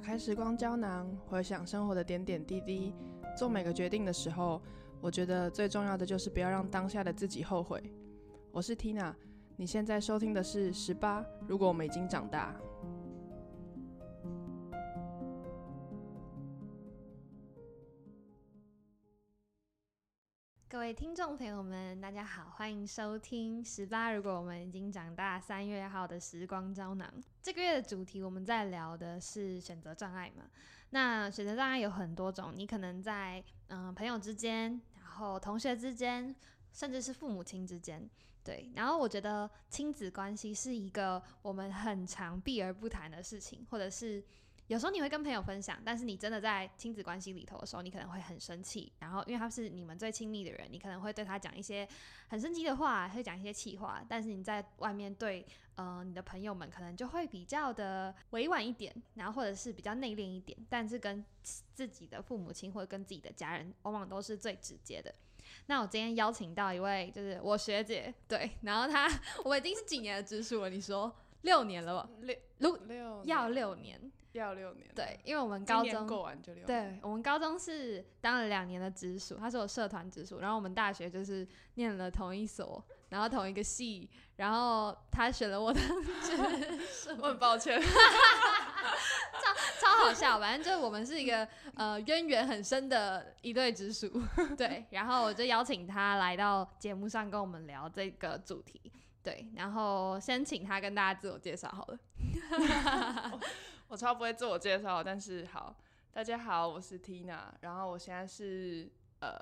打开时光胶囊，回想生活的点点滴滴，做每个决定的时候，我觉得最重要的就是不要让当下的自己后悔。我是 Tina，你现在收听的是十八。如果我们已经长大。听众朋友们，大家好，欢迎收听十八。如果我们已经长大，三月号的时光胶囊。这个月的主题，我们在聊的是选择障碍嘛？那选择障碍有很多种，你可能在嗯朋友之间，然后同学之间，甚至是父母亲之间，对。然后我觉得亲子关系是一个我们很常避而不谈的事情，或者是。有时候你会跟朋友分享，但是你真的在亲子关系里头的时候，你可能会很生气。然后，因为他是你们最亲密的人，你可能会对他讲一些很生气的话，会讲一些气话。但是你在外面对呃你的朋友们，可能就会比较的委婉一点，然后或者是比较内敛一点。但是跟自己的父母亲或者跟自己的家人，往往都是最直接的。那我今天邀请到一位，就是我学姐，对，然后她 我已经是几年的直属了，你说六年了吧？六六六要六年。要六年，对，因为我们高中过完就六年，对我们高中是当了两年的直属，他是我社团直属，然后我们大学就是念了同一所，然后同一个系，然后他选了我的直属，我很抱歉，超超好笑，反正就是我们是一个呃渊源很深的一对直属，对，然后我就邀请他来到节目上跟我们聊这个主题，对，然后先请他跟大家自我介绍好了。我超不会自我介绍，但是好，大家好，我是 Tina，然后我现在是呃，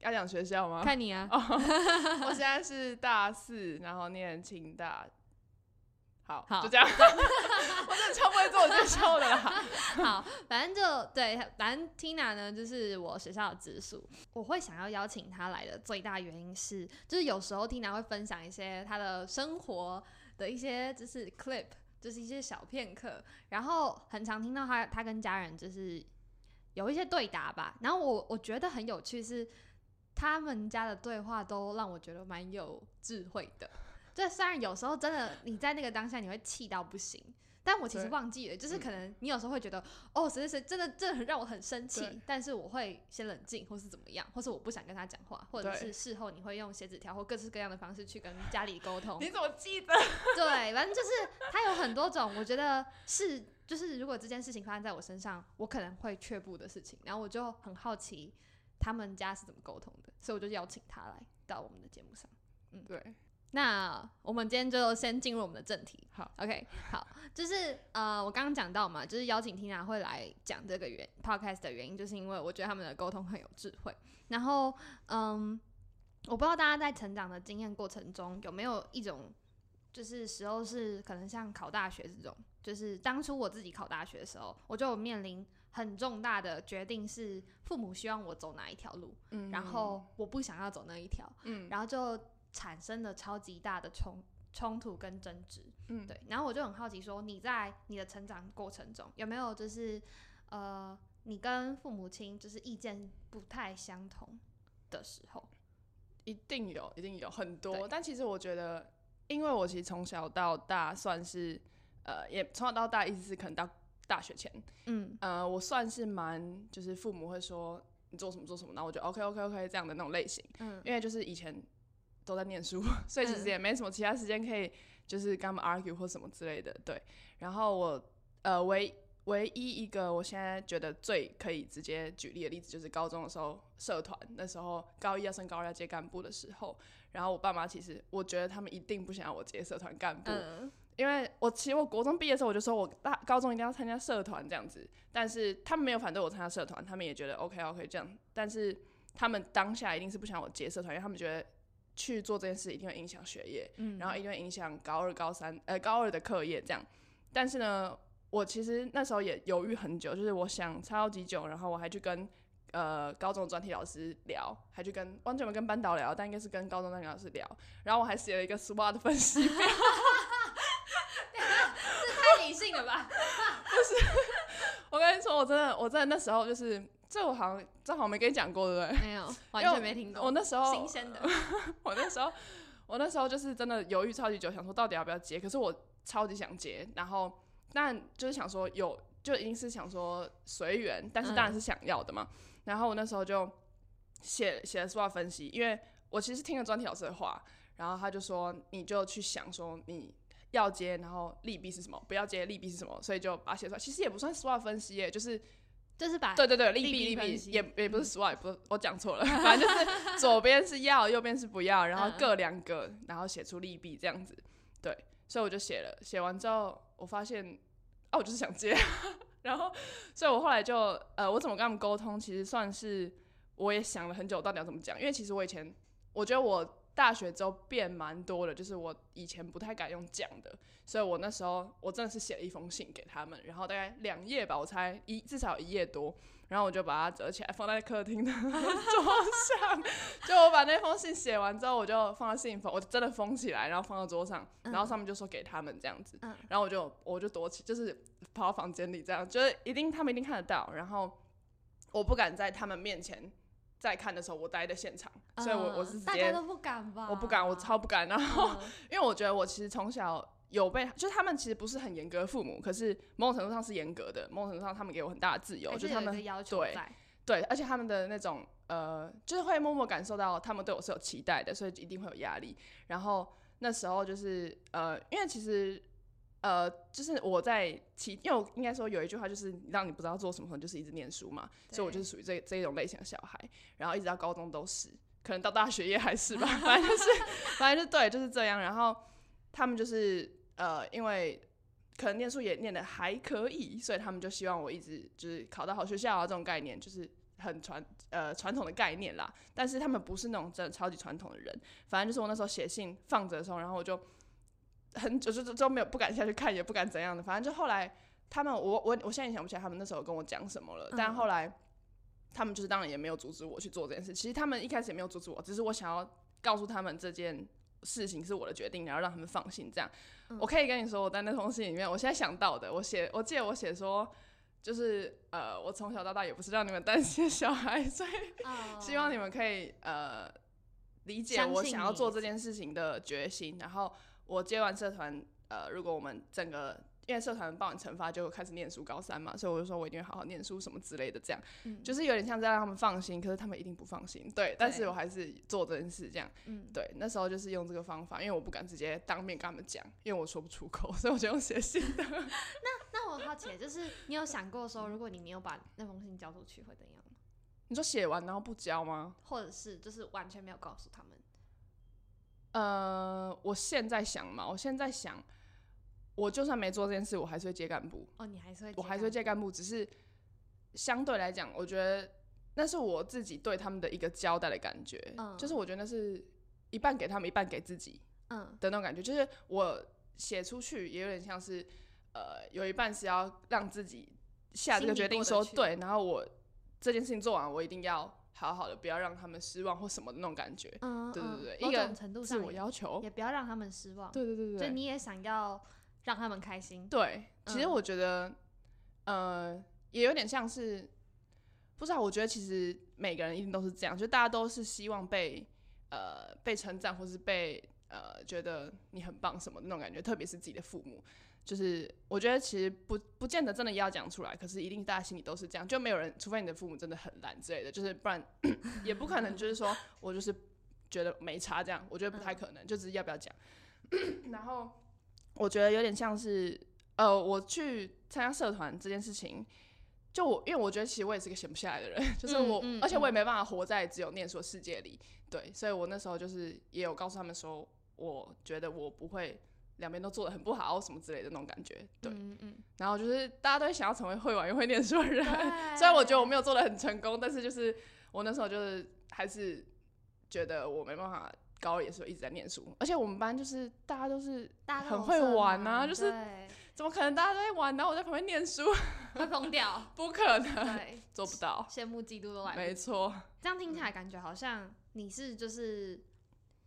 要讲学校吗？看你啊，我现在是大四，然后念清大，好，好，就这样，我真的超不会做我介绍的啦。好，反正就对，反正 Tina 呢，就是我学校的直属，我会想要邀请她来的最大原因是，就是有时候 Tina 会分享一些她的生活的一些就是 clip。就是一些小片刻，然后很常听到他他跟家人就是有一些对答吧，然后我我觉得很有趣是他们家的对话都让我觉得蛮有智慧的，就虽然有时候真的你在那个当下你会气到不行。但我其实忘记了，就是可能你有时候会觉得，哦，谁谁谁真的真的很让我很生气，但是我会先冷静，或是怎么样，或是我不想跟他讲话，或者是事后你会用写纸条或各式各样的方式去跟家里沟通。你怎么记得？对，反正就是他有很多种，我觉得是就是如果这件事情发生在我身上，我可能会却步的事情，然后我就很好奇他们家是怎么沟通的，所以我就邀请他来到我们的节目上。嗯，对。那我们今天就先进入我们的正题。好，OK，好，就是呃，我刚刚讲到嘛，就是邀请 Tina 会来讲这个原 Podcast 的原因，就是因为我觉得他们的沟通很有智慧。然后，嗯，我不知道大家在成长的经验过程中有没有一种，就是时候是可能像考大学这种，就是当初我自己考大学的时候，我就面临很重大的决定，是父母希望我走哪一条路，嗯，然后我不想要走那一条，嗯，然后就。产生了超级大的冲冲突跟争执，嗯，对。然后我就很好奇，说你在你的成长过程中有没有就是呃，你跟父母亲就是意见不太相同的时候？一定有，一定有很多。但其实我觉得，因为我其实从小到大算是呃，也从小到大一直是可能到大学前，嗯呃，我算是蛮就是父母会说你做什么做什么，然后我就 OK OK OK 这样的那种类型，嗯，因为就是以前。都在念书，所以其实也没什么其他时间可以，就是跟他们 argue 或什么之类的。对，然后我呃唯唯一一个我现在觉得最可以直接举例的例子，就是高中的时候社团，那时候高一要升高二要接干部的时候，然后我爸妈其实我觉得他们一定不想要我接社团干部，因为我其实我国中毕业的时候我就说我大高中一定要参加社团这样子，但是他们没有反对我参加社团，他们也觉得 OK OK 这样，但是他们当下一定是不想我接社团，因为他们觉得。去做这件事一定会影响学业，嗯，然后一定会影响高二、高三，呃，高二的课业这样。但是呢，我其实那时候也犹豫很久，就是我想超级久，然后我还去跟呃高中的专题老师聊，还去跟完全没跟班导聊，但应该是跟高中专题老师聊。然后我还写了一个 SWOT 分析表，这太理性了吧？不是，我跟你说，我真的，我真的那时候就是。这我好像正好没跟你讲过，对不对？没有，完全没听过。我那时候新鲜的，我那时候，我那时候就是真的犹豫超级久，想说到底要不要接。可是我超级想接，然后但就是想说有就一定是想说随缘，但是当然是想要的嘛。然后我那时候就写写了 SWOT 分析，因为我其实听了专题老师的话，然后他就说你就去想说你要接，然后利弊是什么，不要接利弊是什么，所以就把它写出来。其实也不算 SWOT 分析耶，就是就是把对对对利弊利弊也也不是是我讲错了，反正就是左边是要，右边是不要，然后各两个，然后写出利弊这样子。对，所以我就写了，写完之后我发现。我就是想接，然后，所以我后来就，呃，我怎么跟他们沟通？其实算是我也想了很久，到底要怎么讲。因为其实我以前，我觉得我大学之后变蛮多的，就是我以前不太敢用讲的，所以我那时候我真的是写了一封信给他们，然后大概两页吧，我猜一至少一页多。然后我就把它折起来放在客厅的 桌上，就我把那封信写完之后，我就放在信封，我真的封起来，然后放到桌上，然后上面就说给他们这样子，然后我就我就躲起，就是跑到房间里这样，就是一定他们一定看得到，然后我不敢在他们面前再看的时候，我待在现场，所以我我是直接大家都不敢吧？我不敢，我超不敢，然后因为我觉得我其实从小。有被，就是他们其实不是很严格的父母，可是某种程度上是严格的。某种程度上，他们给我很大的自由，就是他们对对，而且他们的那种呃，就是会默默感受到他们对我是有期待的，所以一定会有压力。然后那时候就是呃，因为其实呃，就是我在其，因为我应该说有一句话就是让你不知道做什么，就是一直念书嘛。所以我就是属于这这一种类型的小孩，然后一直到高中都是，可能到大学也还是吧，反正就是反正就对，就是这样。然后他们就是。呃，因为可能念书也念的还可以，所以他们就希望我一直就是考到好学校啊，这种概念就是很传呃传统的概念啦。但是他们不是那种真的超级传统的人，反正就是我那时候写信放着的时候，然后我就很久就都没有不敢下去看，也不敢怎样的。反正就后来他们，我我我现在也想不起来他们那时候跟我讲什么了。但后来他们就是当然也没有阻止我去做这件事。其实他们一开始也没有阻止我，只是我想要告诉他们这件。事情是我的决定，然后让他们放心。这样，我可以跟你说，我在那封信里面，我现在想到的，我写，我记得我写说，就是呃，我从小到大也不是让你们担心小孩，所以 希望你们可以呃理解我想要做这件事情的决心。然后我接完社团，呃，如果我们整个。因为社团报完惩罚就开始念书，高三嘛，所以我就说我一定会好好念书什么之类的，这样，就是有点像在让他们放心，可是他们一定不放心，对，但是我还是做这件事，这样，嗯，对，那时候就是用这个方法，因为我不敢直接当面跟他们讲，因为我说不出口，所以我就用写信的。那那我好奇，就是你有想过说，如果你没有把那封信交出去会怎样吗？你说写完然后不交吗？或者是就是完全没有告诉他们？呃，我现在想嘛，我现在想。我就算没做这件事，我还是会接干部。哦，你还是会，我还是会接干部，只是相对来讲，我觉得那是我自己对他们的一个交代的感觉。嗯，就是我觉得那是一半给他们，一半给自己。嗯，的那种感觉，就是我写出去也有点像是，呃，有一半是要让自己下这个决定，说对，然后我这件事情做完，我一定要好好的，不要让他们失望或什么的那种感觉。嗯，对对对，一个程度上自我要求，也不要让他们失望。对对对对，就你也想要。让他们开心。对，其实我觉得，呃，也有点像是，不知道。我觉得其实每个人一定都是这样，就大家都是希望被呃被称赞，或是被呃觉得你很棒什么那种感觉。特别是自己的父母，就是我觉得其实不不见得真的要讲出来，可是一定大家心里都是这样。就没有人，除非你的父母真的很懒之类的，就是不然 也不可能就是说我就是觉得没差这样。我觉得不太可能，就只是要不要讲，然后。我觉得有点像是，呃，我去参加社团这件事情，就我，因为我觉得其实我也是个闲不下来的人，就是我，而且我也没办法活在只有念书的世界里，对，所以我那时候就是也有告诉他们说，我觉得我不会两边都做的很不好什么之类的那种感觉，对，然后就是大家都想要成为会玩又会念书的人，虽然我觉得我没有做的很成功，但是就是我那时候就是还是觉得我没办法。高二也是一直在念书，而且我们班就是大家都是很会玩啊，就是怎么可能大家都在玩，然后我在旁边念书，会疯掉？不可能，做不到，羡慕嫉妒都来。没错，这样听起来感觉好像你是就是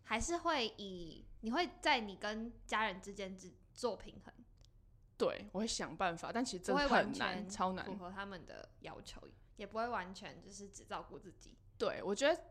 还是会以你会在你跟家人之间只做平衡。对，我会想办法，但其实真的很难，超难符合他们的要求，也不会完全就是只照顾自己。对，我觉得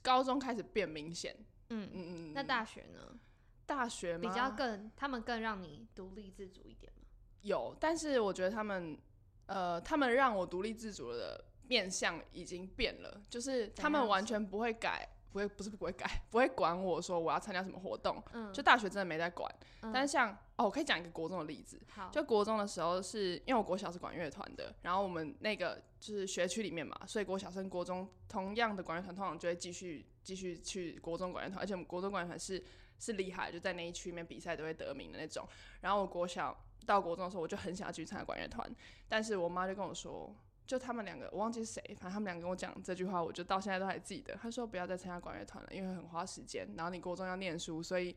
高中开始变明显。嗯嗯嗯，那大学呢？大学比较更，他们更让你独立自主一点吗？有，但是我觉得他们呃，他们让我独立自主的面相已经变了，就是他们完全不会改。不会，不是不会改，不会管我说我要参加什么活动。嗯，就大学真的没在管。嗯，但是像哦，我可以讲一个国中的例子。好，就国中的时候，是因为我国小是管乐团的，然后我们那个就是学区里面嘛，所以国小升国中同样的管乐团通常就会继续继续去国中管乐团，而且我们国中管乐团是是厉害，就在那一区里面比赛都会得名的那种。然后我国小到国中的时候，我就很想要去参加管乐团，但是我妈就跟我说。就他们两个，我忘记是谁，反正他们两个跟我讲这句话，我就到现在都还记得。他说不要再参加管乐团了，因为很花时间，然后你国中要念书，所以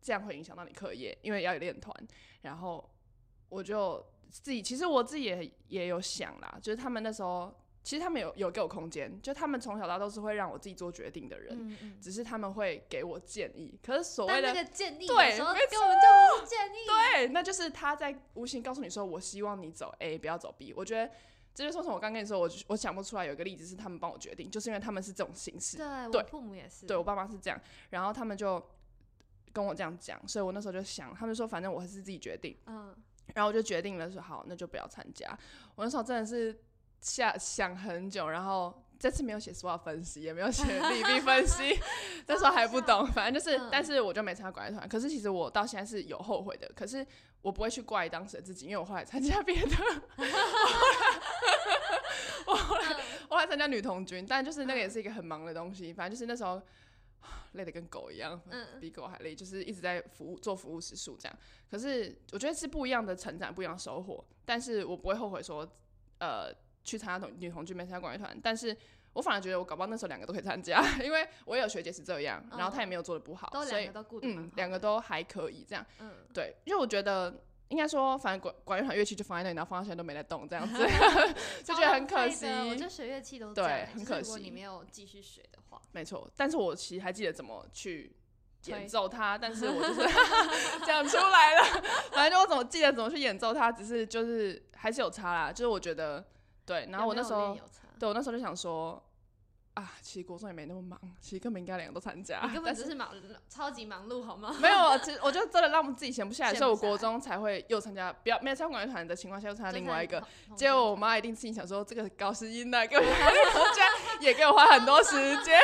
这样会影响到你课业，因为要有练团。然后我就自己，其实我自己也也有想啦，就是他们那时候，其实他们有有给我空间，就他们从小到大都是会让我自己做决定的人，只是他们会给我建议。可是所谓的建议，对，没错，就是建议，对，那就是他在无形告诉你说，我希望你走 A，不要走 B。我觉得。这就是为什么我刚跟你说，我我想不出来有一个例子是他们帮我决定，就是因为他们是这种形式。对，我父母也是。对我爸妈是这样，然后他们就跟我这样讲，所以我那时候就想，他们说反正我还是自己决定。嗯。然后我就决定了说好，那就不要参加。我那时候真的是下想很久，然后这次没有写 SWOT 分析，也没有写利弊分析，那时候还不懂，反正就是，但是我就没参加管乐团。可是其实我到现在是有后悔的，可是我不会去怪当时的自己，因为我后来参加别的。我后来我后来参加女童军，但就是那个也是一个很忙的东西。反正就是那时候累得跟狗一样，比狗还累，就是一直在服务做服务时数这样。可是我觉得是不一样的成长，不一样的收获。但是我不会后悔说，呃，去参加同女同志没参加管乐团。但是我反而觉得我搞不好那时候两个都可以参加，因为我也有学姐是这样，然后她也没有做的不好，所以嗯，两个都还可以这样。嗯，对，因为我觉得。应该说，反正管管乐团乐器就放在那里，然后放到现在都没在动，这样子 就觉得很可惜。我就学乐器都对，很可惜。如果你没有继续学的话，没错。但是我其实还记得怎么去演奏它，但是我就是 讲出来了。反正就我怎么记得怎么去演奏它，只是就是还是有差啦。就是我觉的对，然后我那时候对我那时候就想说。啊，其实国中也没那么忙，其实根本应该两个都参加。你根本就是忙，超级忙碌，好吗？没有，其实我就真的让我们自己闲不下来，所以我国中才会又参加，不要没有参加管乐团的情况下又参加另外一个。结果我妈一定心想说，这个搞声音的，给我居然也给我花很多时间。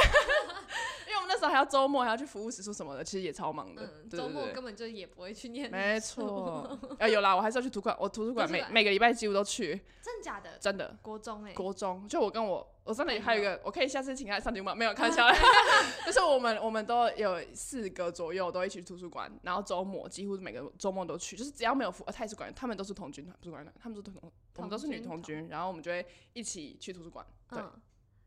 那时候还要周末还要去服务时数什么的，其实也超忙的。周末根本就也不会去念。没错，啊有啦，我还是要去图书馆，我图书馆每每个礼拜几乎都去。真假的？真的。国中哎。国中就我跟我我真的还有一个，我可以下次请他上节目吗？没有 开玩笑，就是我们我们都有四个左右都一起去图书馆，然后周末几乎每个周末都去，就是只要没有服，他也是管，他们都是童军团，不是管团，他们都同，我们都是女童军，然后我们就会一起去图书馆，对。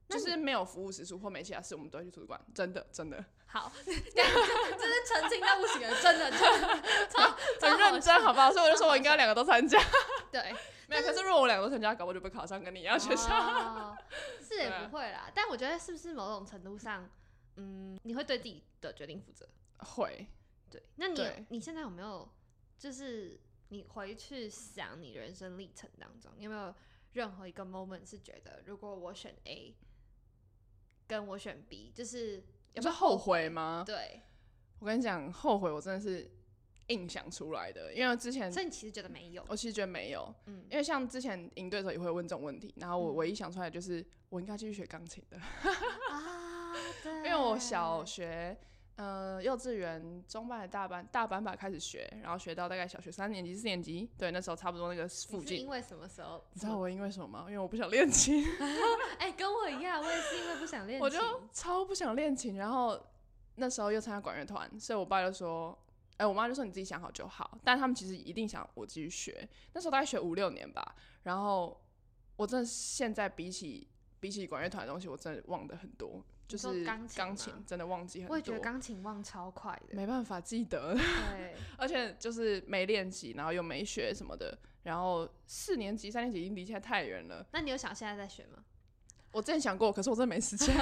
就是没有服务时数或没其他事，我们都会去图书馆。真的，真的。好，这是澄清到不行了，真的，真的，很认真，好不好？所以我就说我应该两个都参加。对，没有。可是如果我两个都参加，搞不好就被考上跟你一样学校。是也不会啦，但我觉得是不是某种程度上，嗯，你会对自己的决定负责？会。对。那你你现在有没有，就是你回去想你人生历程当中，有没有任何一个 moment 是觉得，如果我选 A？跟我选 B，就是有是后悔吗？对，我跟你讲，后悔我真的是硬想出来的，因为之前，所以你其实觉得没有，我其实觉得没有，嗯，因为像之前赢对手也会问这种问题，然后我唯一想出来就是我应该继续学钢琴的，啊，对，因为我小学。呃，幼稚园中班的大班大班吧开始学，然后学到大概小学三年级四年级，对，那时候差不多那个附近。因为什么时候？你知道我因为什么吗？因为我不想练琴。哎，跟我一样，我也是因为不想练琴。我就超不想练琴，然后那时候又参加管乐团，所以我爸就说，哎，我妈就说你自己想好就好。但他们其实一定想我继续学。那时候大概学五六年吧，然后我真的现在比起比起管乐团的东西，我真的忘的很多。就是钢琴真的忘记很多，我也觉得钢琴忘超快的，没办法记得。对，而且就是没练习，然后又没学什么的，然后四年级、三年级已经离现在太远了。那你有想现在在学吗？我之前想过，可是我真的没时间。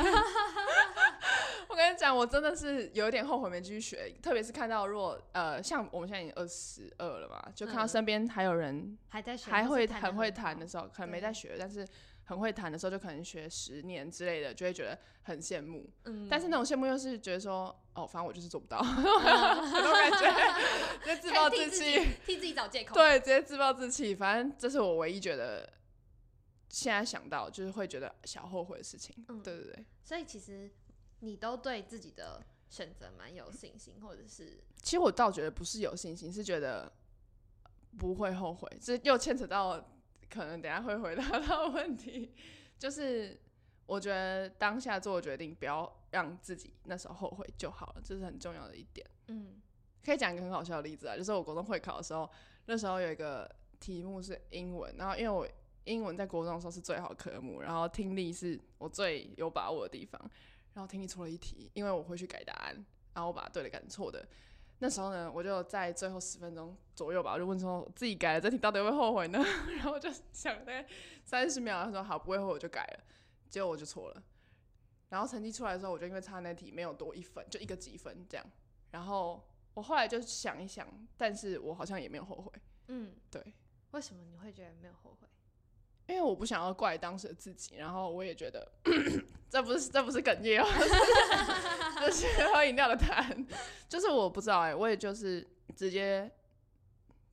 我跟你讲，我真的是有一点后悔没继续学，特别是看到如果呃，像我们现在已经二十二了嘛，就看到身边还有人还在学，还会很会弹的时候，可能没在学，但是很会弹的时候，就可能学十年之类的，就会觉得很羡慕。嗯，但是那种羡慕又是觉得说，哦，反正我就是做不到，那种感觉，直接自暴自弃，替自己找借口。对，直接自暴自弃。反正这是我唯一觉得现在想到就是会觉得小后悔的事情。嗯，对对对。所以其实。你都对自己的选择蛮有信心，或者是？其实我倒觉得不是有信心，是觉得不会后悔。这又牵扯到可能等下会回答到问题，就是我觉得当下做决定，不要让自己那时候后悔就好了，这是很重要的一点。嗯，可以讲一个很好笑的例子啊，就是我国中会考的时候，那时候有一个题目是英文，然后因为我英文在国中的时候是最好科目，然后听力是我最有把握的地方。然后听力错了一题，因为我会去改答案，然后我把对的改成错的。那时候呢，我就在最后十分钟左右吧，我就问说自己改了这题到底会后悔呢？然后我就想大概三十秒，他说好不会后悔就改了，结果我就错了。然后成绩出来的时候，我就因为差那题没有多一分，就一个几分这样。然后我后来就想一想，但是我好像也没有后悔。嗯，对。为什么你会觉得没有后悔？因为我不想要怪当时的自己，然后我也觉得这不是这不是哽咽哦，这是喝饮料的痰，就是我不知道哎，我也就是直接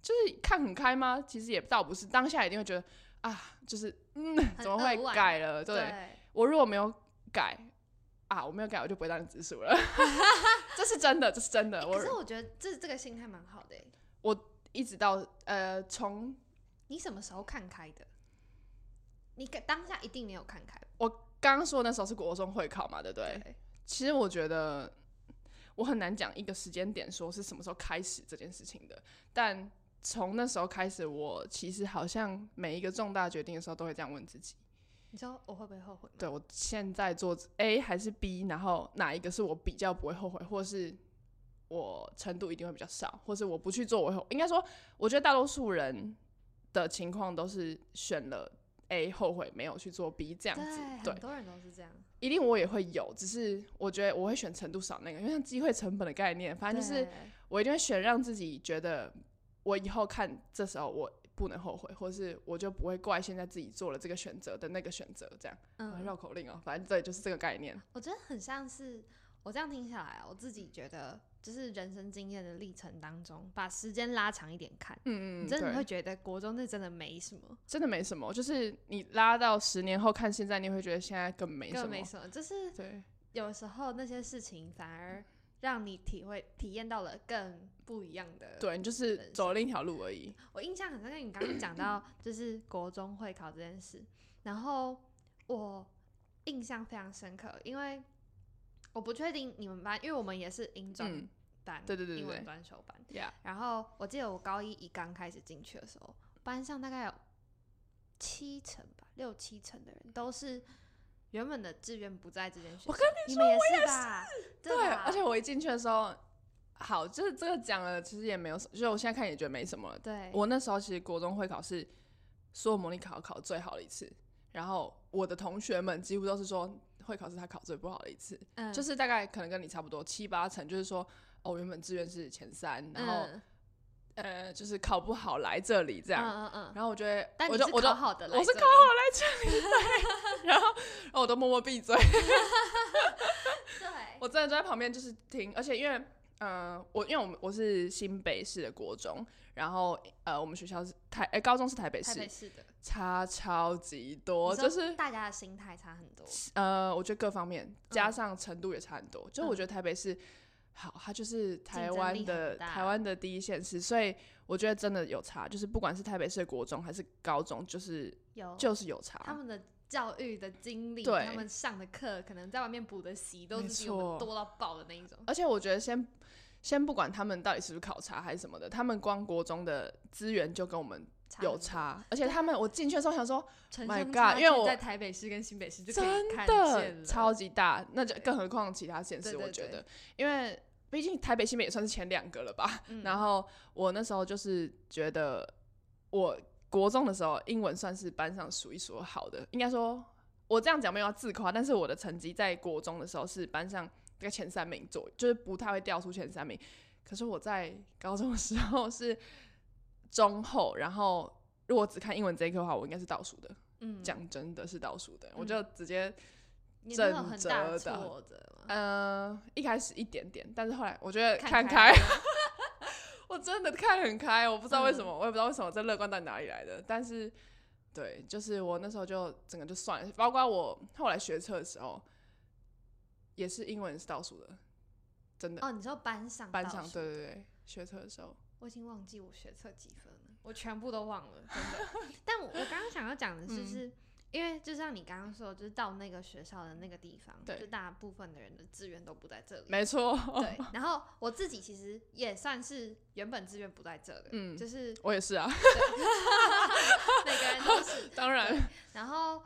就是看很开吗？其实也倒不是，当下一定会觉得啊，就是嗯，怎么会改了？对我如果没有改啊，我没有改，我就不会当直属了。这是真的，这是真的。可是我觉得这这个心态蛮好的。我一直到呃，从你什么时候看开的？你当下一定没有看开。我刚刚说那时候是国中会考嘛，对不对？其实我觉得我很难讲一个时间点，说是什么时候开始这件事情的。但从那时候开始，我其实好像每一个重大决定的时候，都会这样问自己：你知道我会不会后悔？对我现在做 A 还是 B，然后哪一个是我比较不会后悔，或是我程度一定会比较少，或是我不去做，我应该说，我觉得大多数人的情况都是选了。A 后悔没有去做 B 这样子，对，很多人都是这样。一定我也会有，只是我觉得我会选程度少那个，因为像机会成本的概念，反正就是我一定会选让自己觉得我以后看这时候我不能后悔，或是我就不会怪现在自己做了这个选择的那个选择，这样。嗯，绕口令哦，反正对，就是这个概念。我觉得很像是我这样听下来，我自己觉得。就是人生经验的历程当中，把时间拉长一点看，嗯嗯，你真的会觉得国中那真的没什么，真的没什么。就是你拉到十年后看现在，你会觉得现在更没什么，更没什么。就是对，有时候那些事情反而让你体会、体验到了更不一样的。对，就是走了另一条路而已。我印象很深刻，你刚刚讲到 就是国中会考这件事，然后我印象非常深刻，因为我不确定你们班，因为我们也是英专。对对对，英文专修班。然后我记得我高一一刚开始进去的时候，班上大概有七成吧，六七成的人都是原本的志愿不在这间学校。我跟你说，我也是。对，而且我一进去的时候，好，就是这个讲了，其实也没有就是我现在看也觉得没什么。对，我那时候其实国中会考是所有模拟考考最好的一次，然后我的同学们几乎都是说会考是他考最不好的一次，嗯，就是大概可能跟你差不多七八成，就是说。哦，原本志愿是前三，然后呃，就是考不好来这里这样，嗯嗯嗯，然后我觉得，我就我就好的，我是考好来这里，然后然后我都默默闭嘴，对，我真的在旁边就是听，而且因为嗯，我因为我们我是新北市的国中，然后呃，我们学校是台哎高中是台北市，台北市的差超级多，就是大家的心态差很多，呃，我觉得各方面加上程度也差很多，就我觉得台北市。好，它就是台湾的台湾的第一县市，所以我觉得真的有差，就是不管是台北市的国中还是高中，就是有就是有差。他们的教育的经历，他们上的课，可能在外面补的习都是比我们多到爆的那一种。而且我觉得先先不管他们到底是不是考察还是什么的，他们光国中的资源就跟我们有差。而且他们我进去的时候想说，My God，因为我在台北市跟新北市就可以看见超级大，那就更何况其他县市，我觉得，因为。毕竟台北、新北也算是前两个了吧。然后我那时候就是觉得，我国中的时候英文算是班上数一数好的。应该说，我这样讲没有要自夸，但是我的成绩在国中的时候是班上概前三名左右，就是不太会掉出前三名。可是我在高中的时候是中后，然后如果只看英文这一科的话，我应该是倒数的。嗯，讲真的是倒数的，我就直接正折的。嗯，一开始一点点，但是后来我觉得看开，我真的看很开，我不知道为什么，我也不知道为什么这乐观到哪里来的。但是，对，就是我那时候就整个就算了，包括我后来学车的时候，也是英文是倒数的，真的。哦，你知道班上班上对对对，学车的时候，我已经忘记我学车几分了，我全部都忘了，真的。但我刚刚想要讲的是是。因为就像你刚刚说，就是到那个学校的那个地方，就大部分的人的资源都不在这里。没错。对。然后我自己其实也算是原本资源不在这的，嗯，就是我也是啊。每个人都是。当然。然后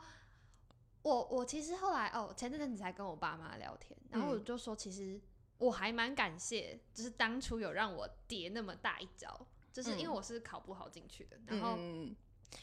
我我其实后来哦，前阵子才跟我爸妈聊天，然后我就说，其实我还蛮感谢，就是当初有让我跌那么大一跤，就是因为我是考不好进去的，然后。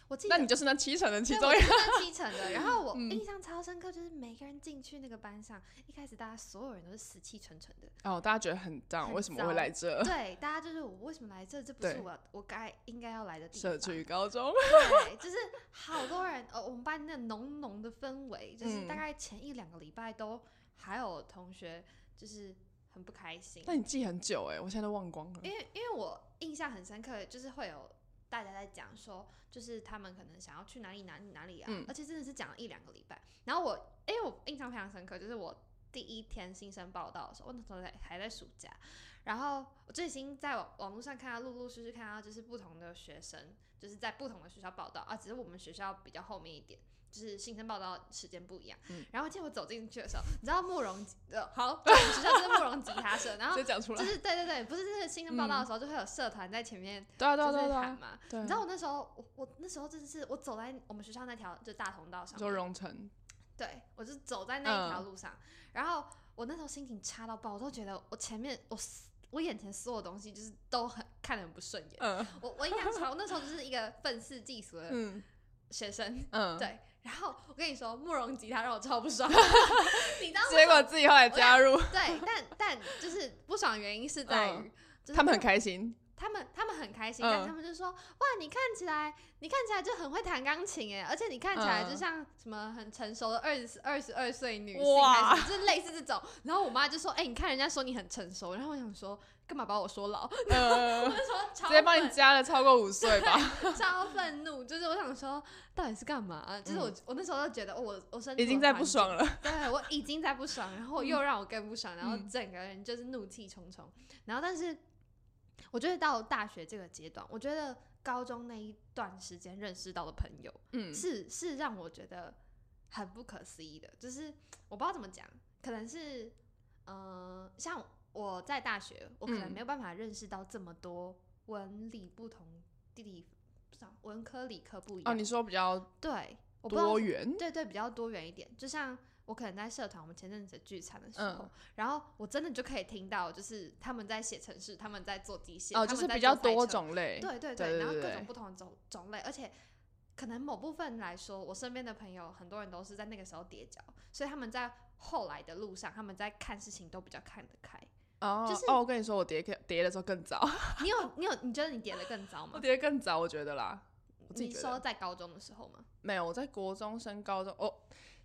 我记得，那你就是那七成的其中一个。七成的。然后我印象超深刻，就是每个人进去那个班上，一开始大家所有人都是死气沉沉的。哦，大家觉得很脏，为什么会来这？对，大家就是我为什么来这？这不是我我该应该要来的地方。社区高中。对，就是好多人。呃，我们班那浓浓的氛围，就是大概前一两个礼拜都还有同学就是很不开心。那你记很久哎，我现在都忘光了。因为因为我印象很深刻，就是会有。大家在讲说，就是他们可能想要去哪里哪里哪里啊，而且真的是讲了一两个礼拜。然后我，哎，我印象非常深刻，就是我第一天新生报道的时候，我那时候在还在暑假，然后我最近在网网络上看到陆陆续续看到，就是不同的学生，就是在不同的学校报道啊，只是我们学校比较后面一点。就是新生报道时间不一样，然后记得我走进去的时候，你知道慕容呃好，我们学校就是慕容吉他社，然后就是对对对，不是就是新生报道的时候就会有社团在前面对啊对啊对啊喊嘛，你知道我那时候我我那时候真的是我走在我们学校那条就大通道上，就荣城，对我就走在那一条路上，然后我那时候心情差到爆，我都觉得我前面我我眼前所有东西就是都很看得很不顺眼，嗯，我我印象超，我那时候就是一个愤世嫉俗的学生，嗯，对。然后我跟你说，慕容吉他让我超不爽，你知道？结果自己后来加入。对，但但就是不爽的原因是在于，他们很开心。他们他们很开心，但他们就说：“哇，你看起来，你看起来就很会弹钢琴哎，而且你看起来就像什么很成熟的二十二十二岁女性，还是就类似这种。”然后我妈就说：“哎，你看人家说你很成熟。”然后我想说。干嘛把我说老？我就说直接帮你加了超过五岁吧。超愤怒，就是我想说，到底是干嘛？就是我我那时候就觉得，我我身体已经在不爽了。对，我已经在不爽，然后又让我更不爽，然后整个人就是怒气冲冲。然后，但是我觉得到大学这个阶段，我觉得高中那一段时间认识到的朋友，嗯，是是让我觉得很不可思议的。就是我不知道怎么讲，可能是呃，像。我在大学，我可能没有办法认识到这么多文理不同地理，不知道文科理科不一样。哦，你说比较对，多元，对对，比较多元一点。就像我可能在社团，我们前阵子聚餐的时候，然后我真的就可以听到，就是他们在写程式，他们在做机械，哦，就是比较多种类，对对对，然后各种不同的种种类，而且可能某部分来说，我身边的朋友很多人都是在那个时候跌跤，所以他们在后来的路上，他们在看事情都比较看得开。哦，就是哦，我跟你说，我叠叠的时候更早。你有你有你觉得你叠的更早 吗？我叠的更早，我觉得啦。你说在高中的时候吗？没有，我在国中升高中。哦，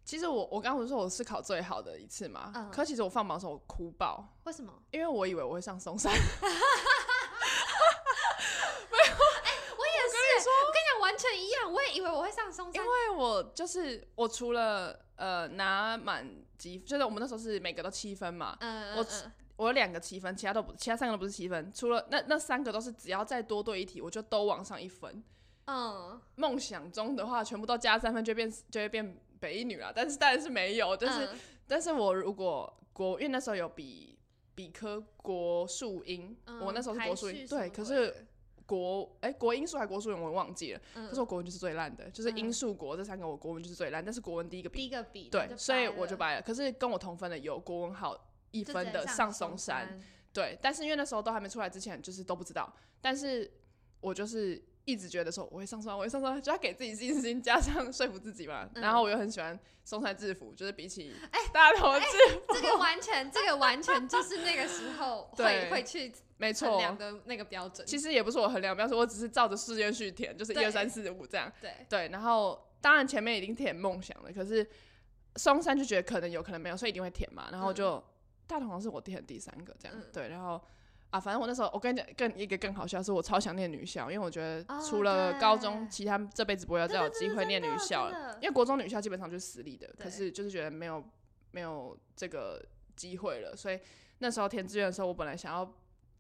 其实我我刚不是说我是考最好的一次嘛。嗯。可其实我放榜的时候我哭爆。为什么？因为我以为我会上松山。没有，哎，我也是。我跟你讲，完全一样。我也以为我会上松山，因为我就是我除了呃拿满积，就是我们那时候是每个都七分嘛。嗯嗯嗯。我有两个七分，其他都不，其他三个都不是七分。除了那那三个都是，只要再多对一题，我就都往上一分。嗯，梦想中的话，全部都加三分，就变就会变北一女了。但是当然是没有，但是但是我如果国，因为那时候有比比科国数英，我那时候是国数英，对，可是国哎国英数还国数英我忘记了。可是我国文就是最烂的，就是英数国这三个我国文就是最烂，但是国文第一个比，第一个比，对，所以我就掰了。可是跟我同分的有国文好。一分的上松山，对，但是因为那时候都还没出来之前，就是都不知道。但是我就是一直觉得说我会上山，我会上山，就要给自己信心，加上说服自己嘛。然后我又很喜欢松山制服，就是比起哎大头制服，这个完全，这个完全就是那个时候会会去没错量的那个标准。其实也不是我衡量标准，我只是照着试验去填，就是一二三四五这样。对对，然后当然前面已经填梦想了，可是松山就觉得可能有可能没有，所以一定会填嘛。然后就大同是我填第三个这样，对，然后。啊，反正我那时候，我跟你讲，更一个更好笑是，我超想念女校，因为我觉得除了高中，其他这辈子不会再有机会念女校了。因为国中女校基本上就是私立的，可是就是觉得没有没有这个机会了，所以那时候填志愿的时候，我本来想要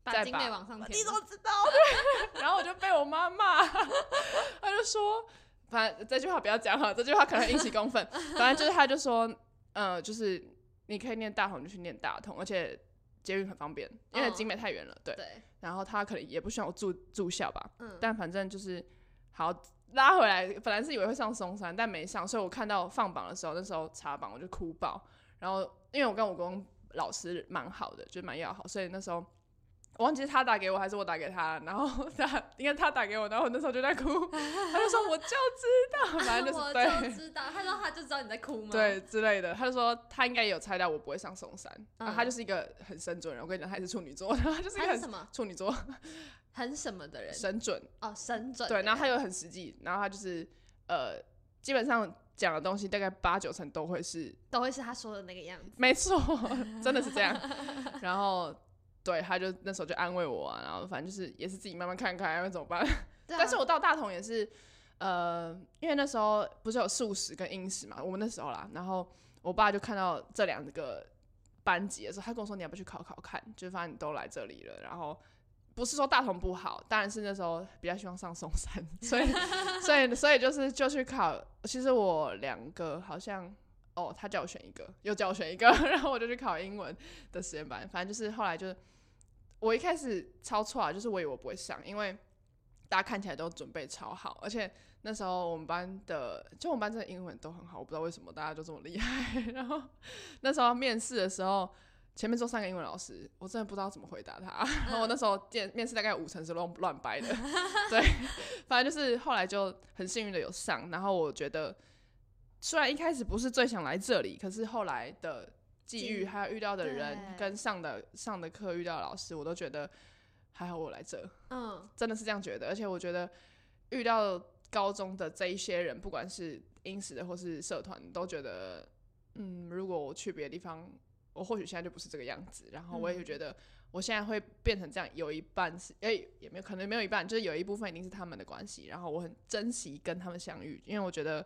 再把往上填，你怎么知道？然后我就被我妈骂，她就说，反正这句话不要讲哈，这句话可能引起公愤。反正就是她就说，呃，就是你可以念大同就去念大同，而且。捷运很方便，因为景美太远了，对。然后他可能也不需要我住住校吧，嗯。但反正就是好拉回来，本来是以为会上松山，但没上，所以我看到放榜的时候，那时候查榜我就哭爆。然后因为我跟我公老师蛮好的，就蛮要好，所以那时候。我忘记是他打给我还是我打给他，然后他应该他打给我，然后我那时候就在哭，他就说我就知道，反正就是对，知道，他说他就知道你在哭吗？对之类的，他就说他应该有猜到我不会上松山，然后他就是一个很神准人，我跟你讲他是处女座，他就是一个什么？处女座，很什么的人，神准哦，神准，对，然后他又很实际，然后他就是呃，基本上讲的东西大概八九成都会是都会是他说的那个样子，没错，真的是这样，然后。对，他就那时候就安慰我啊，然后反正就是也是自己慢慢看看，要怎么办。但是我到大同也是，呃，因为那时候不是有素食跟英食嘛，我们那时候啦，然后我爸就看到这两个班级的时候，他跟我说你要不要去考考看，就发现你都来这里了，然后不是说大同不好，当然是那时候比较希望上松山，所以 所以所以就是就去考。其实我两个好像。哦，他叫我选一个，又叫我选一个，然后我就去考英文的实验班。反正就是后来就是，我一开始超错啊，就是我以为我不会上，因为大家看起来都准备超好，而且那时候我们班的，就我们班真的英文都很好，我不知道为什么大家就这么厉害。然后那时候面试的时候，前面坐三个英文老师，我真的不知道怎么回答他。然后我那时候面面试大概五成是乱乱掰的，对，反正就是后来就很幸运的有上，然后我觉得。虽然一开始不是最想来这里，可是后来的际遇，还有遇到的人，跟上的上的课遇到的老师，我都觉得还好我来这，嗯，真的是这样觉得。而且我觉得遇到高中的这一些人，不管是英史的或是社团，都觉得，嗯，如果我去别的地方，我或许现在就不是这个样子。然后我也觉得，我现在会变成这样，有一半是，哎，也没有可能没有一半，就是有一部分一定是他们的关系。然后我很珍惜跟他们相遇，因为我觉得。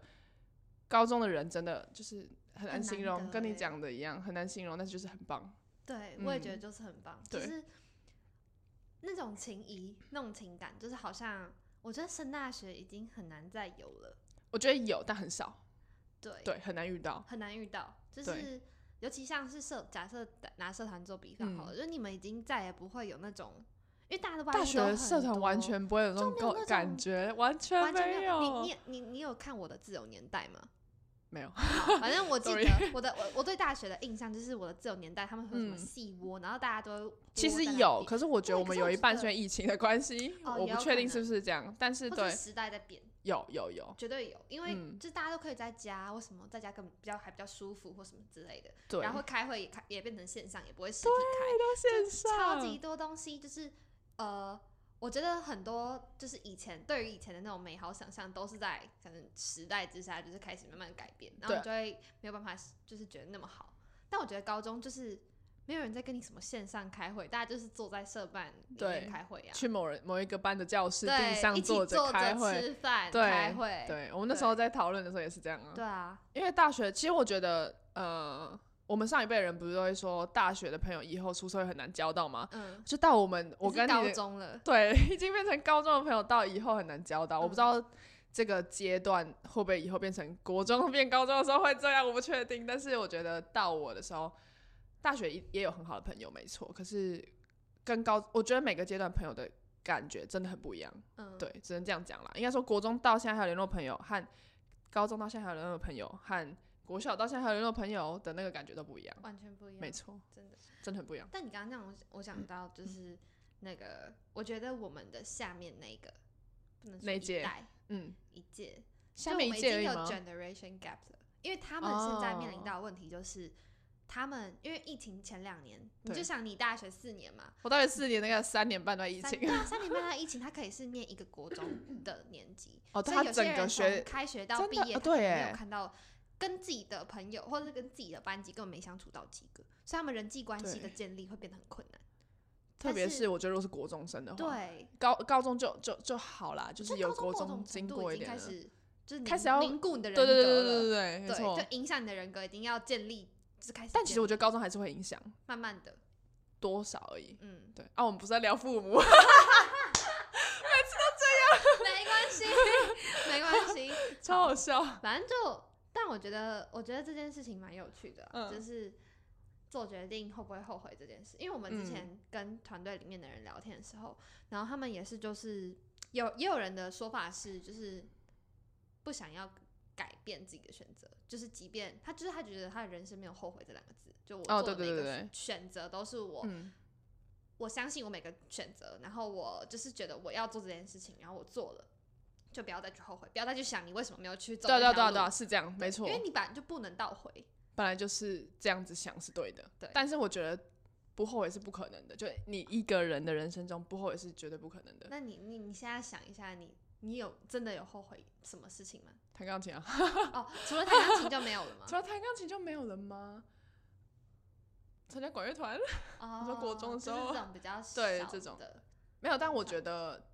高中的人真的就是很难形容，跟你讲的一样很难形容，但是就是很棒。对，我也觉得就是很棒，就是那种情谊、那种情感，就是好像我觉得升大学已经很难再有了。我觉得有，但很少。对对，很难遇到，很难遇到。就是尤其像是社，假设拿社团做比方好了，就是你们已经再也不会有那种，因为大家都大学社团完全不会有那种感觉，完全没有。你你你你有看我的自由年代吗？没有，反正我记得我的我我对大学的印象就是我的自由年代，他们会什么戏窝，然后大家都其实有，可是我觉得我们有一半是因为疫情的关系，我不确定是不是这样，但是对时代在变，有有有，绝对有，因为就大家都可以在家，为什么在家更比较还比较舒服或什么之类的，对，然后开会也开也变成线上，也不会实体开，线上超级多东西，就是呃。我觉得很多就是以前对于以前的那种美好想象，都是在可能时代之下，就是开始慢慢改变，然后就会没有办法，就是觉得那么好。但我觉得高中就是没有人在跟你什么线上开会，大家就是坐在社办里面开会啊，去某人某一个班的教室地上坐着开会、吃饭、开会。对，我们那时候在讨论的时候也是这样啊。对啊，因为大学其实我觉得，呃。我们上一辈人不是都会说，大学的朋友以后出社会很难交到吗？嗯，就到我们，我跟你高中了，对，已经变成高中的朋友，到以后很难交到。我不知道这个阶段会不会以后变成国中变高中的时候会这样，我不确定。但是我觉得到我的时候，大学也也有很好的朋友，没错。可是跟高，我觉得每个阶段朋友的感觉真的很不一样。嗯，对，只能这样讲啦。应该说国中到现在还有联络朋友，和高中到现在还有联络朋友，和国小到现在还有联络朋友的那个感觉都不一样，完全不一样，没错，真的。真的很不一样。但你刚刚那样，我想到就是那个，我觉得我们的下面那个不能说一代嗯，一届，下面已经有？generation gap 了，因为他们现在面临到的问题就是。他们因为疫情前两年，你就对想你大学四年嘛，我大学四年那个三年半都在疫情。三对，啊，三年半的疫情，他可以是念一个国中的年级，哦，所以他整有些人从个学开学到毕业，哦他可能没有看到跟自己的朋友或者是跟自己的班级根本没相处到几个，所以他们人际关系的建立会变得很困难。特别是是我觉得如果是国中生的话，，对，高高中就就就好啦，就就是有国中经过一点开始就是凝开始要凝固你的人对对对格了，对对对，没对错。就。影响你的人格，一定要建立，就是开始。但其实我觉得高中还是会影响。慢慢的，多少而已。嗯，对。啊，我们不是在聊父母，每次都这样。没关系，没关系，超好笑。反正就，但我觉得，我觉得这件事情蛮有趣的就是做决定会不会后悔这件事。因为我们之前嗯跟团队里面的人聊天的时候，然后他们也是，就是有也有人的说法是，就是不想要改变自己的选择，就是即便他就是他觉得他的人生没有后悔这两个字，就我做的每个选择都是我。嗯，我相信我每个选择，然后我就是觉得我要做这件事情，然后我做了，就不要再去后悔，不要再去想你为什么没有去走对对啊对啊对啊，是这样，没错因。为你本来就不能倒回。本来就是这样子想是对的，对但是我觉得不后悔是不可能的，就你一个人的人生中不后悔是绝对不可能的。那你你你现在想一下你，你有真的有后悔什么事情吗？弹钢琴啊，哦，除了弹钢琴就没有了吗 除？了弹钢琴就没有了吗？参加管乐团哦，说国中的时候这种比较小对这种的，没有，但我觉得，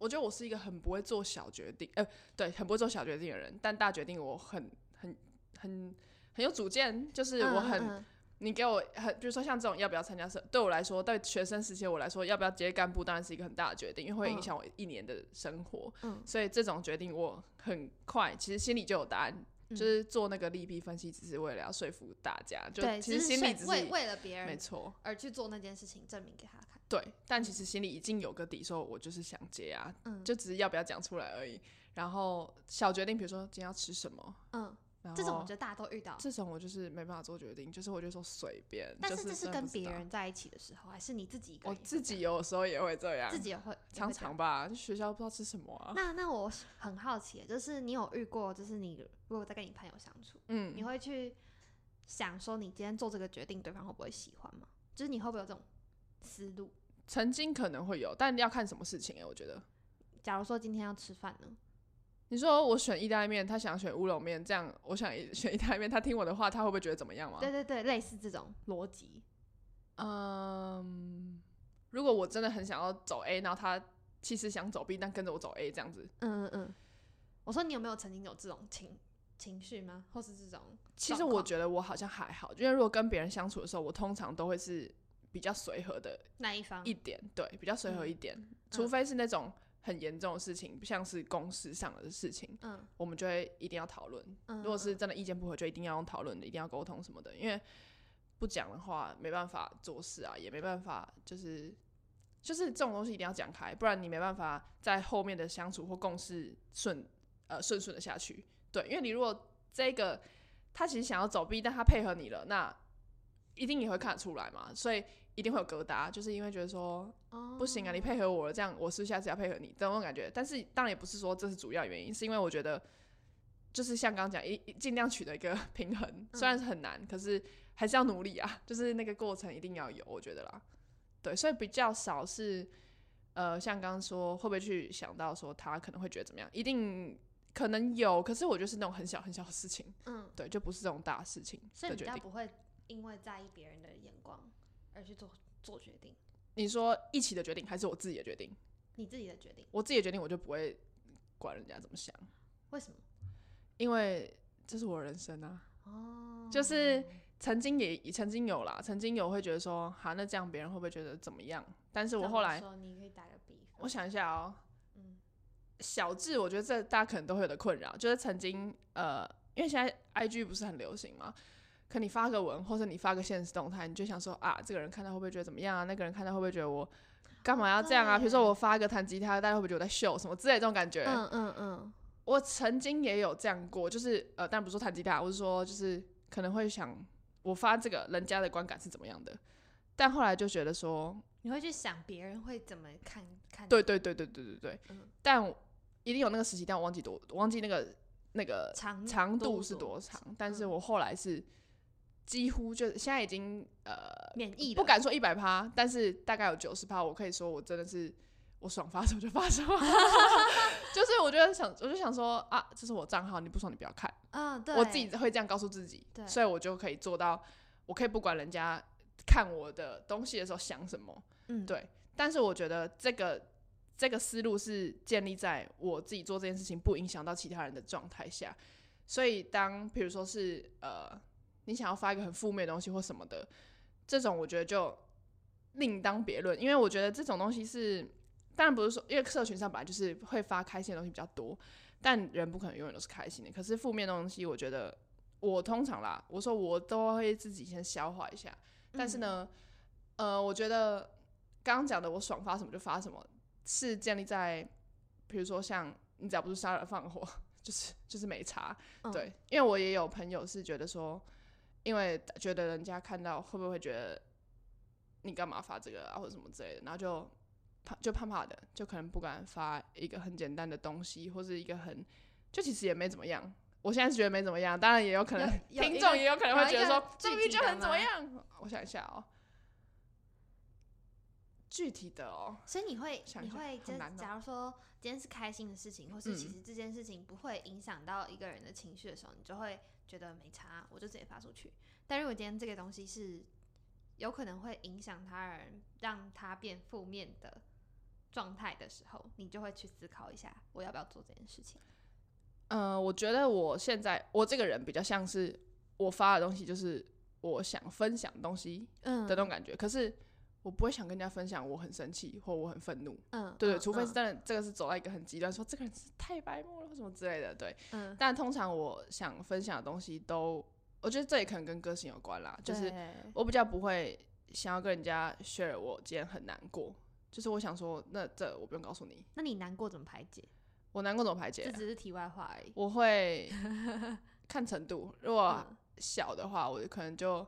我觉得我是一个很不会做小决定，呃，对，很不会做小决定的人，但大决定我很很很很有主见，就是我很，嗯嗯你给我很，比如说像这种要不要参加社，对我来说，对学生时期我来说，要不要接干部当然是一个很大的决定，因为会影响我一年的生活，嗯所以这种决定我很快，其实心里就有答案。嗯就是做那个利弊分析，只是为了要说服大家。就，其实心里只是为为了别人没错，而去做那件事情，证明给他看。对，但其实心里已经有个底，说我就是想接啊，嗯，就只是要不要讲出来而已。然后小决定，比如说今天要吃什么，嗯，这种我觉得大家都遇到。这种我就是没办法做决定，就是我就说随便。但是但这是跟别人在一起的时候，还是你自己一个我？自己有时候也会这样，自己也会常常吧，学校不知道吃什么啊。那那我很好奇，就是你有遇过，就是你如果在跟你朋友相处，嗯你，会去想说你今天做这个决定，对方会不会喜欢吗？就是你会不会有这种思路？曾经可能会有，但要看什么事情哎、我觉得。假如说今天要吃饭呢？你说我选意大利面，他想选乌龙面，这样我想 选意大利面，他听我的话，他会不会觉得怎么样吗？对对对，类似这种逻辑。嗯，如果我真的很想要走 A，然后他其实想走 B，但跟着我走 A 这样子，嗯嗯嗯。我说你有没有曾经有这种情情绪吗？或是这种？其实我觉得我好像还好，因为如果跟别人相处的时候，我通常都会是比较随和的那一方一点，对，比较随和一嗯点，除非是那种很严重的事情，像是公事上的事情，嗯我们就会一定要讨论。嗯，如果是嗯真的意见不合，就一定要用讨论的，一定要沟通什么的，因为不讲的话没办法做事啊，也没办法就是。就是这种东西一定要讲开，不然你没办法在后面的相处或共事顺呃顺顺的下去。对，因为你如果这个他其实想要走 B，但他配合你了，那一定也会看得出来嘛，所以一定会有疙瘩，就是因为觉得说哦不行啊，你配合我了，这样我是下次要配合你这种感觉。但是当然也不是说这是主要原因，是因为我觉得就是像刚刚讲，一一尽量取得一个 平衡，虽然是很难，可是还是要努力啊，就是那个过程一定要有，我觉得啦。对，所以比较少是呃，像刚刚说会不会去想到说他可能会觉得怎么样，一定可能有，可是我觉得是那种很小很小的事情，嗯，对，就不是这种大事情所以比较不会因为在意别人的眼光而去做做决定，你说一起的决定还是我自己的决定？你自己的决定，我自己的决定我就不会管人家怎么想。为什么？因为这是我人生啊，哦，就是曾经也曾经有啦，曾经有会觉得说，好，那这样别人会不会觉得怎么样？但是我后来说，你可以打个比方，我想一下哦、嗯小智，我觉得这大家可能都会有的困扰，就是曾经呃，因为现在 I G 不是很流行嘛，可你发个文或者你发个现实动态，你就想说啊，这个人看到会不会觉得怎么样啊？那个人看到会不会觉得我干嘛要这样啊？比如说我发个弹吉他，大家会不会觉得我在秀什么之类这种感觉？嗯嗯嗯，我曾经也有这样过，就是呃，但不是说弹吉他，我是说就是可能会想我发这个人家的观感是怎么样的，但后来就觉得说，你会去想别人会怎么看看，对对对对对对对，嗯但一定有那个时期，但我忘记多，我忘记那个那个长长度是多长。但是我后来是几乎就现在已经呃免疫，不敢说一百趴，但是大概有九十趴，我可以说我真的是我爽发什么就发什么。就是我觉得想，我就想说啊，这是我账号，你不爽你不要看。嗯，对，我自己会这样告诉自己，对，所以我就可以做到，我可以不管人家看我的东西的时候想什么，嗯，对。但是我觉得这个。这个思路是建立在我自己做这件事情不影响到其他人的状态下，所以当比如说是呃，你想要发一个很负面的东西或什么的，这种我觉得就另当别论，因为我觉得这种东西是，当然不是说，因为社群上本来就是会发开心的东西比较多，但人不可能永远都是开心的。可是负面的东西，我觉得我通常啦，我说我都会自己先消化一下。但是呢，呃，我觉得刚刚讲的我爽发什么就发什么。是建立在，比如说像你只要不是杀人放火，就是就是没差，对，因为我也有朋友是觉得说，因为觉得人家看到会不会觉得你干嘛发这个啊或者什么之类的，然后就怕就怕怕的，就可能不敢发一个很简单的东西，或是一个很就其实也没怎么样。我现在是觉得没怎么样，当然也有可能听众也有可能会觉得说，这个就很怎么样。我想一下哦。具体的哦，所以你会你会就假如说今天是开心的事情，或是其实这件事情不会影响到一个人的情绪的时候，你就会觉得没差，我就直接发出去。但如果今天这个东西是有可能会影响他人，让他变负面的状态的时候，你就会去思考一下，我要不要做这件事情。嗯，我觉得我现在我这个人比较像是我发的东西就是我想分享东西的那种感觉，可是。我不会想跟人家分享我很生气或我很愤怒，嗯，对对，除非是真的这个是走到一个很极端，说这个人是太白目了或什么之类的，对，嗯，但通常我想分享的东西都，我觉得这也可能跟个性有关啦，就是我比较不会想要跟人家 share 我今天很难过，就是我想说，那这我不用告诉你，那你难过怎么排解？我难过怎么排解？这只是题外话而已。我会看程度，如果 小的话，我可能就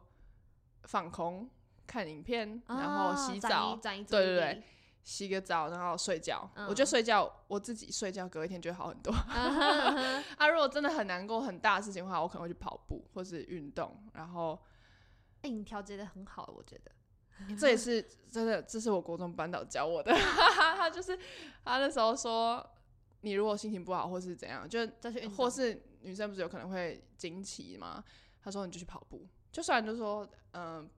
放空。看影片，然后洗澡，对对对，洗个澡，然后睡觉。我觉得睡觉，我自己睡觉，隔一天就会好很多。啊，如果真的很难过、很大的事情的话，我可能会去跑步或是运动。然后，哎，你调节的很好，我觉得。这也是真的，这是我国中班导教我的。他就是他那时候说，你如果心情不好或是怎样，就或是女生不是有可能会惊奇吗？他说你就去跑步，就算就说嗯。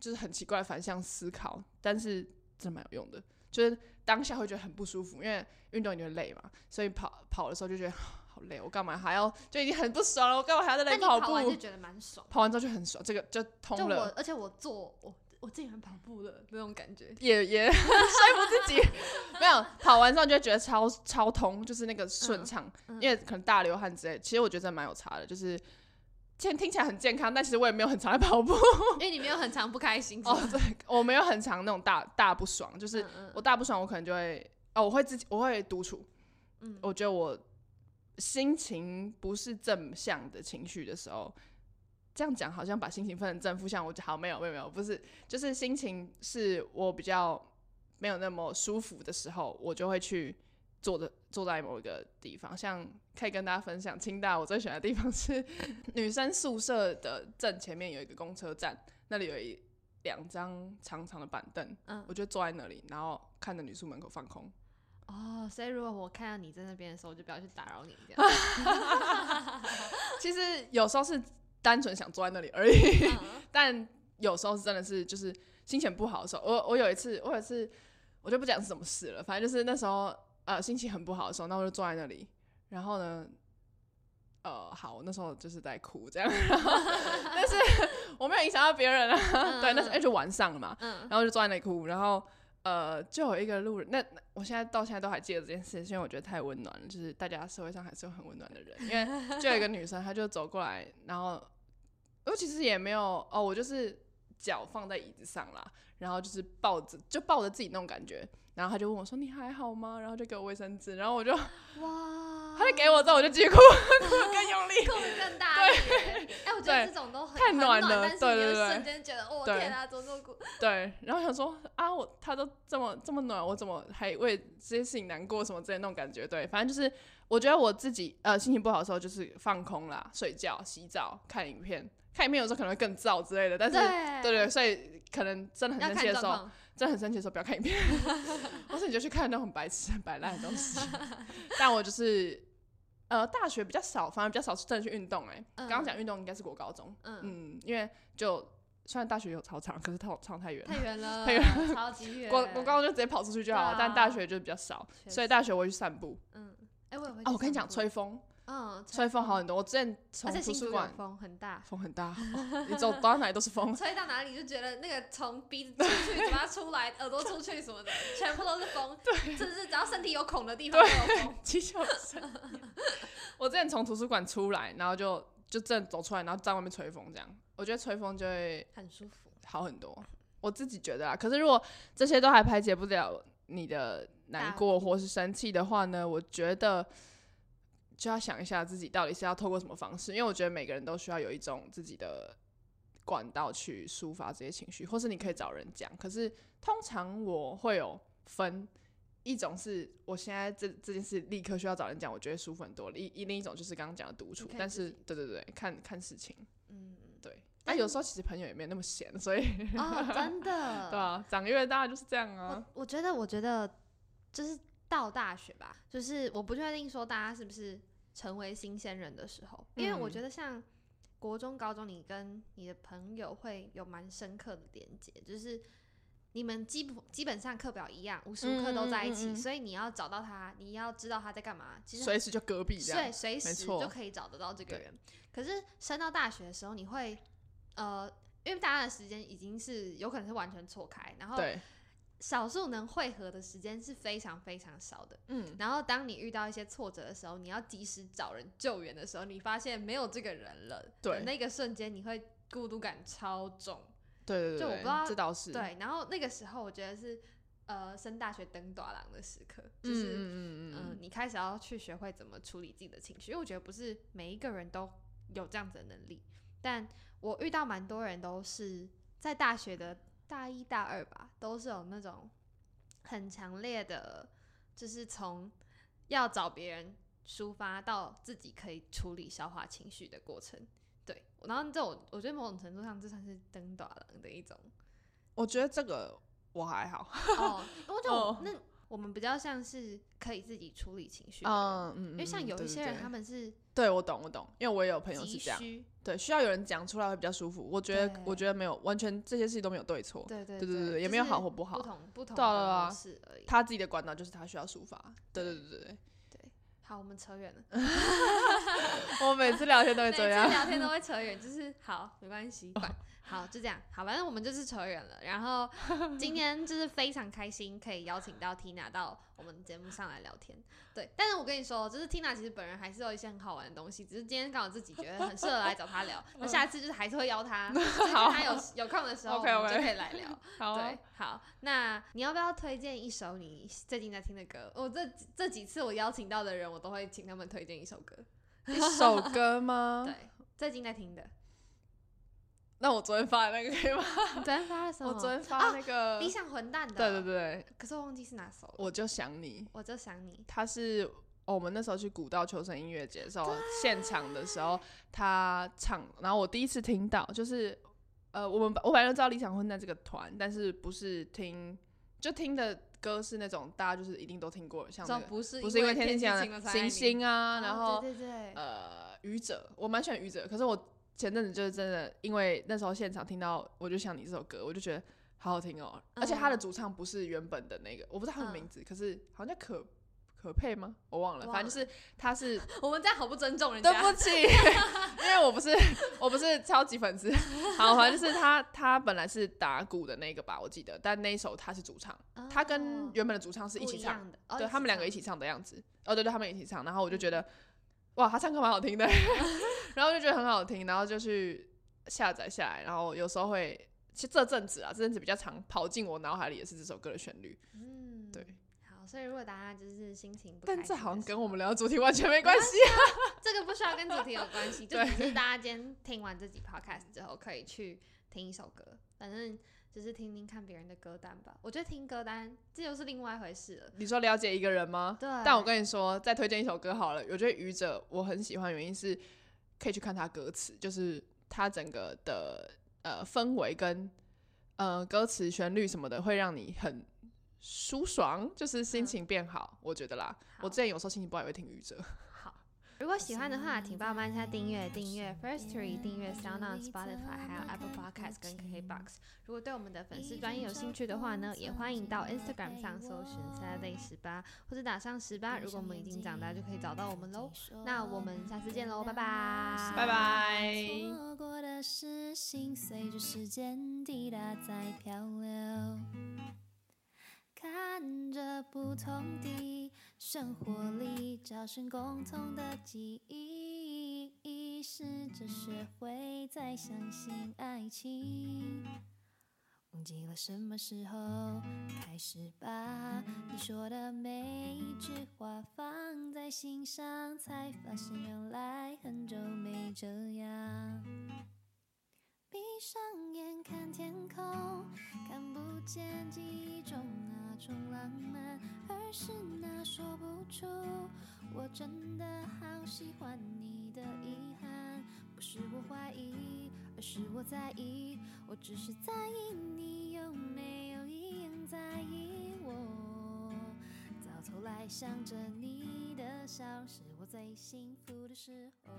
就是很奇怪的反向思考，但是真的蛮有用的。就是当下会觉得很不舒服，因为运动你会累嘛，所以跑跑的时候就觉得 好累，我干嘛还要就已经很不爽了，我干嘛还要在那里跑步？跑完就觉得蛮爽，跑完之后就很爽，这个就通了。而且我做我我自己很跑步的那种感觉，也也 说服自己没有跑完之后就觉得超超通，就是那个顺畅，因为可能大流汗之类。其实我觉得蛮有差的，就是。现听起来很健康，但其实我也没有很常在跑步，因为你没有很常不开心。哦，对，我没有很常那种大大不爽，就是我大不爽，我可能就会哦，我会自己我会独处。嗯，我觉得我心情不是正向的情绪的时候，这样讲好像把心情分成正负向。我好没有没有没有，不是，就是心情是我比较没有那么舒服的时候，我就会去。坐的坐在某一个地方，像可以跟大家分享，清大我最喜欢的地方是 女生宿舍的正前面有一个公车站，那里有一两张长长的板凳，嗯，我就坐在那里，然后看着女宿门口放空。哦，所以如果我看到你在那边的时候，我就不要去打扰你这样。其实有时候是单纯想坐在那里而已，但有时候是真的是就是心情不好的时候。我我有一次，我有一次我就不讲是什么事了，反正就是那时候。呃，心情很不好的时候，那我就坐在那里，然后呢，呃，好，那时候就是在哭这样，但是我没有影响到别人啊，对，那是哎就晚上了嘛，然后就坐在那里哭，然后呃，就有一个路人，那我现在到现在都还记得这件事，因为我觉得太温暖了，就是大家社会上还是有很温暖的人，因为就有一个女生，她就走过来，然后我其实也没有哦，我就是脚放在椅子上啦，然后就是抱着，就抱着自己那种感觉。然后他就问我说：“你还好吗？”然后就给我卫生纸，然后我就哇，他就给我之后我就继续哭，哭更用力，哭更大力。哎，我我觉得这种都很太暖了，对对对，瞬间觉得哦天啊，怎么这么苦？对，然后想说啊，我他都这么这么暖，我怎么还为这些事情难过什么之类那种感觉？对，反正就是我觉得我自己呃心情不好的时候就是放空啦，睡觉、洗澡、看影片。看影片有时候可能会更燥之类的，但是对对，所以可能真的很生气的时候，真的很生气的时候不要看影片，或是你就去看那种很白痴、很白烂的东西。但我就是呃大学比较少，反而比较少真的去运动。哎，刚刚讲运动应该是国高中，嗯，因为就虽然大学有操场，可是操场太远，太远了，太远，超级远。国国高中就直接跑出去就好了，但大学就比较少，所以大学我会去散步。嗯，哎，我也会。哦，我跟你讲，吹风。嗯，吹风好很多。我之前从图书馆，风很大，风很大，你走到哪里都是风。吹到哪里就觉得那个从鼻子出去、嘴巴出来、耳朵出去什么的，全部都是风。对，甚至只要身体有孔的地方都有风。气球声。我之前从图书馆出来，然后就就正走出来，然后在外面吹风，这样我觉得吹风就会很舒服，好很多。我自己觉得啊，可是如果这些都还排解不了你的难过或是生气的话呢，我觉得。就要想一下自己到底是要透过什么方式，因为我觉得每个人都需要有一种自己的管道去抒发这些情绪，或是你可以找人讲。可是通常我会有分，一种是我现在这这件事立刻需要找人讲，我觉得舒服很多；一另一种就是刚刚讲的独处，但是对对对，看看事情，嗯，对。但有时候其实朋友也没有那么闲，所以哦，真的，对啊，长越大就是这样啊。我我觉得，我觉得就是到大学吧，就是我不确定说大家是不是。成为新鲜人的时候，因为我觉得像国中、高中，你跟你的朋友会有蛮深刻的连接，就是你们基本基本上课表一样，无时无刻都在一起，所以你要找到他，你要知道他在干嘛，其实随时就隔壁这样，对，随时就可以找得到这个人。可是升到大学的时候，你会呃，因为大家的时间已经是有可能是完全错开，然后。少数能汇合的时间是非常非常少的，嗯，然后当你遇到一些挫折的时候，你要及时找人救援的时候，你发现没有这个人了，对，那个瞬间你会孤独感超重，对对对，就我不知道这倒是。对，然后那个时候我觉得是呃升大学登短廊的时刻，就是嗯嗯你开始要去学会怎么处理自己的情绪，因为我觉得不是每一个人都有这样子的能力，但我遇到蛮多人都是在大学的。大一、大二吧，都是有那种很强烈的，就是从要找别人抒发到自己可以处理、消化情绪的过程。对，然后这种我觉得某种程度上这算是登短了的一种。我觉得这个我还好。哦，我就那我们比较像是可以自己处理情绪。嗯嗯，因为像有一些人他们是。对，我懂，我懂，因为我也有朋友是这样。对，需要有人讲出来会比较舒服。我觉得，我觉得没有完全这些事情都没有对错。对对对对对，也没有好或不好，不同不同的模式而已。他自己的管道就是他需要抒发。对对对对对。对，好，我们扯远了。我每次聊天都会这样，聊天都会扯远，就是好，没关系。好，就这样。好，反正我们就是扯远了。然后 今天就是非常开心，可以邀请到 Tina 到我们节目上来聊天。对，但是我跟你说，就是 Tina 其实本人还是有一些很好玩的东西，只是今天刚好自己觉得很适合来找他聊。那下次就是还是会邀他，好，他有有空的时候，我们就可以来聊。对，好，那你要不要推荐一首你最近在听的歌？我这这几次我邀请到的人，我都会请他们推荐一首歌。一首歌吗？对，最近在听的。那我昨天发的那个可以吗？昨天发的什么？我昨天发那个理想混蛋的。对对对。可是我忘记是哪首了。我就想你。我就想你。他是我们那时候去古道求生音乐节的时候，现场的时候他唱，然后我第一次听到，就是呃，我们我本来就知道理想混蛋这个团，但是不是听，就听的歌是那种大家就是一定都听过，像那个不是不是因为天气晴了星星啊，然后对对对，呃，愚者，我蛮喜欢愚者，可是我。前阵子就是真的，因为那时候现场听到《我就想你》这首歌，我就觉得好好听哦。而且他的主唱不是原本的那个，我不知道他的名字，可是好像叫可可佩吗？我忘了，反正就是他是。我们这样好不尊重人家。对不起，因为我不是我不是超级粉丝。好，反正就是他他本来是打鼓的那个吧，我记得，但那一首他是主唱，他跟原本的主唱是一起唱的，对他们两个一起唱的样子。哦，对对，他们一起唱，然后我就觉得。哇，他唱歌蛮好听的，然后就觉得很好听，然后就去下载下来，然后有时候会，其实这阵子啊，这阵子比较常跑进我脑海里也是这首歌的旋律。嗯，对。好，所以如果大家就是心情不，但这好像跟我们聊的主题完全没关系。这个不需要跟跟主题有关系，就只是大家今天听完这集 podcast 之后，可以去听一首歌，反正只是听听看别人的歌单吧。我觉得听歌单这又是另外一回事了。你说了解一个人吗？对。但我跟你说，再推荐一首歌好了。我觉得愚者我很喜欢，原因是可以去看他歌词，就是他整个的呃氛围跟呃歌词旋律什么的，会让你很舒爽，就是心情变好。我觉得啦，我之前有时候心情不好也会听愚者。如果喜欢的话，请帮我按下订阅，订阅 First Tree，订阅 Sound On Spotify，还有 Apple Podcast 跟 KKBox。如果对我们的粉丝专业有兴趣的话呢，也欢迎到 Instagram 上搜寻 Saturday 十八，或者打上十八。如果我们已经长大，就可以找到我们喽。那我们下次见喽，拜拜，拜拜。看着不同的生活里，找寻共同的记忆，试着学会再相信爱情。忘记了什么时候开始把你说的每一句话放在心上，才发现原来很久没这样。闭上眼看天空，看不见记忆中那种浪漫，而是那说不出我真的好喜欢你的遗憾。不是我怀疑，而是我在意，我只是在意你有没有一样在意我。到头来想着你的笑，是我最幸福的时候。